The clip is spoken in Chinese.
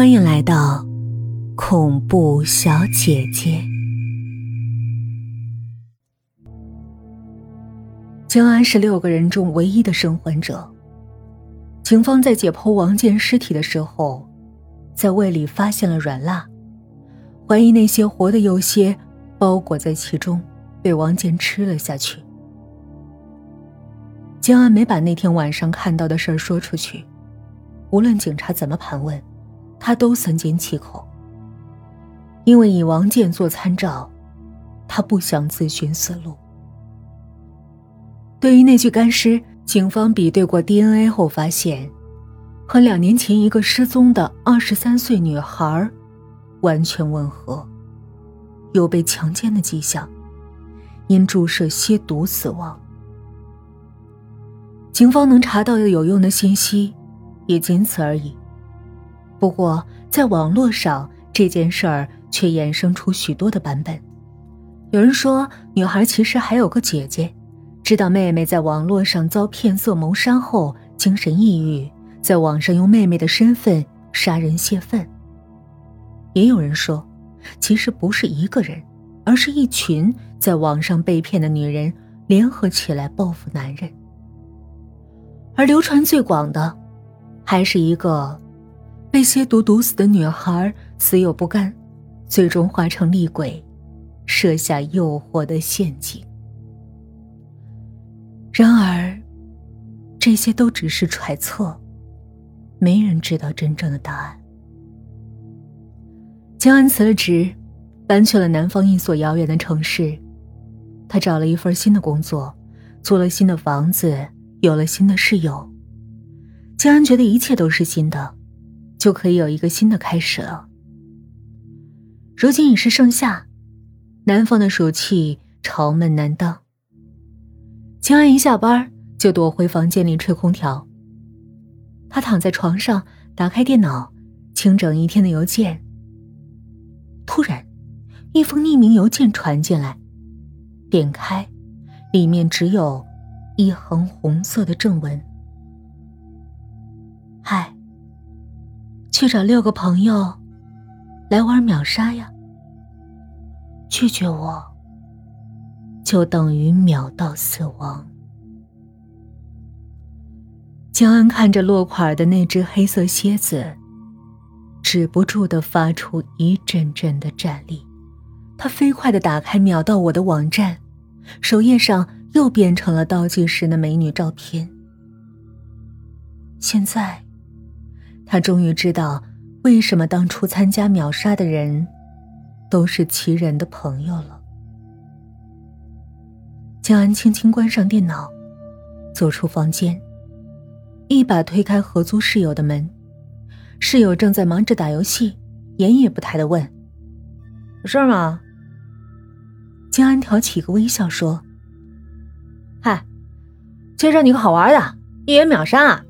欢迎来到恐怖小姐姐。江安是六个人中唯一的生还者。警方在解剖王建尸体的时候，在胃里发现了软蜡，怀疑那些活的有些包裹在其中，被王建吃了下去。江安没把那天晚上看到的事儿说出去，无论警察怎么盘问。他都三缄其口，因为以王建做参照，他不想自寻死路。对于那具干尸，警方比对过 DNA 后发现，和两年前一个失踪的二十三岁女孩完全吻合，有被强奸的迹象，因注射吸毒死亡。警方能查到的有用的信息，也仅此而已。不过，在网络上这件事儿却衍生出许多的版本。有人说，女孩其实还有个姐姐，知道妹妹在网络上遭骗色谋杀后精神抑郁，在网上用妹妹的身份杀人泄愤。也有人说，其实不是一个人，而是一群在网上被骗的女人联合起来报复男人。而流传最广的，还是一个。被蝎毒毒死的女孩死有不甘，最终化成厉鬼，设下诱惑的陷阱。然而，这些都只是揣测，没人知道真正的答案。江安辞了职，搬去了南方一所遥远的城市。他找了一份新的工作，租了新的房子，有了新的室友。江安觉得一切都是新的。就可以有一个新的开始了。如今已是盛夏，南方的暑气潮闷难当。秦安一下班就躲回房间里吹空调。他躺在床上，打开电脑，清整一天的邮件。突然，一封匿名邮件传进来，点开，里面只有一横红色的正文：“去找六个朋友，来玩秒杀呀！拒绝我，就等于秒到死亡。江恩看着落款的那只黑色蝎子，止不住的发出一阵阵的战栗。他飞快的打开秒到我的网站，首页上又变成了倒计时的美女照片。现在。他终于知道，为什么当初参加秒杀的人，都是其人的朋友了。江安轻轻关上电脑，走出房间，一把推开合租室友的门。室友正在忙着打游戏，眼也不抬的问：“有事吗？”江安挑起一个微笑说：“嗨，介绍你个好玩的，一人秒杀。”